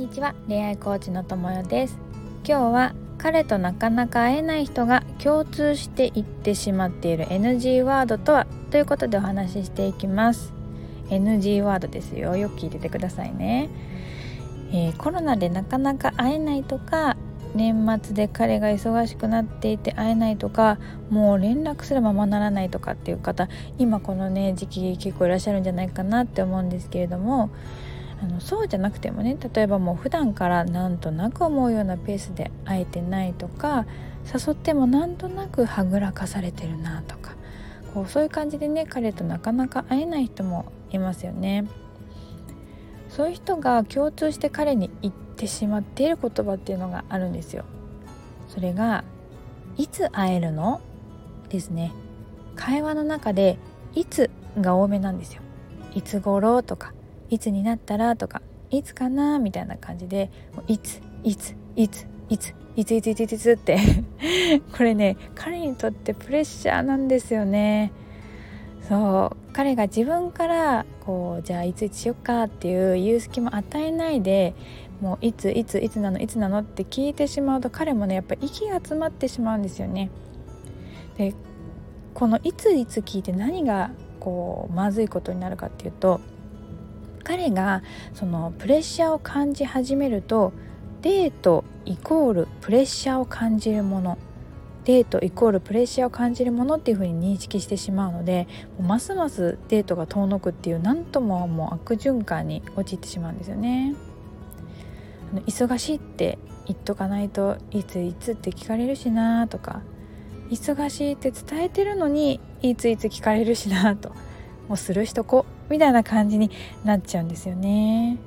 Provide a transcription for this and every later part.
にちは。恋愛コーチのともよです。今日は彼となかなか会えない人が共通して言ってしまっている NG ワードとはということでお話ししていきます。NG ワードですよ。よく聞いててくださいね、えー、コロナでなかなか会えないとか年末で彼が忙しくなっていて会えないとかもう連絡すればままならないとかっていう方今このね時期結構いらっしゃるんじゃないかなって思うんですけれどもあのそうじゃなくてもね例えばもう普段からなんとなく思うようなペースで会えてないとか誘ってもなんとなくはぐらかされてるなとかこうそういう感じでね彼となかなか会えない人もいますよね。そういう人が共通して彼に言ってしまっている言葉っていうのがあるんですよ。それが「いつ会えるの?」ですね。会話の中で「いつ」が多めなんですよ。いつ頃とかいつになったらとかいつかなみたいな感じでいついついついついついついついつって。これね彼にとってプレッシャーなんですよね。そう。彼が自分からこうじゃあいついつしよっかっていう言う隙も与えないでもういついついつなのいつなのって聞いてしまうと彼もねやっぱ息が詰まってしまうんですよね。でこのいついつ聞いて何がこうまずいことになるかっていうと彼がそのプレッシャーを感じ始めるとデートイコールプレッシャーを感じるものデートイコールプレッシャーを感じるものっていう風に認識してしまうのでますますデートが遠のくっていう何とももう悪循環に陥ってしまうんですよね。あの忙しいって言っとかないといついつって聞かれるしなとか忙しいって伝えてるのにいついつ聞かれるしなともうするしとこみたいな感じになっちゃうんですよね。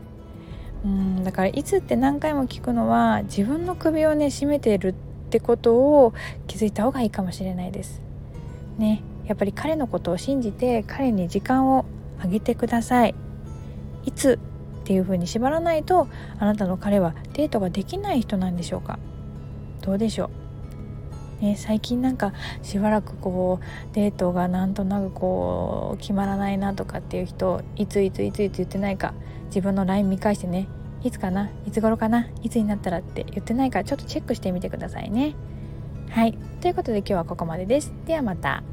うんだからいつって何回も聞くのは自分の首をね絞めてるってことを気づいた方がいいかもしれないです。ねやっぱり彼のことを信じて彼に時間をあげてください。いつっていう風に縛らないとあなたの彼はデートができない人なんでしょうかどうでしょうね、最近なんかしばらくこうデートがなんとなくこう決まらないなとかっていう人いついついついつ言ってないか自分の LINE 見返してねいつかないつ頃かないつになったらって言ってないかちょっとチェックしてみてくださいね。はいということで今日はここまでです。ではまた。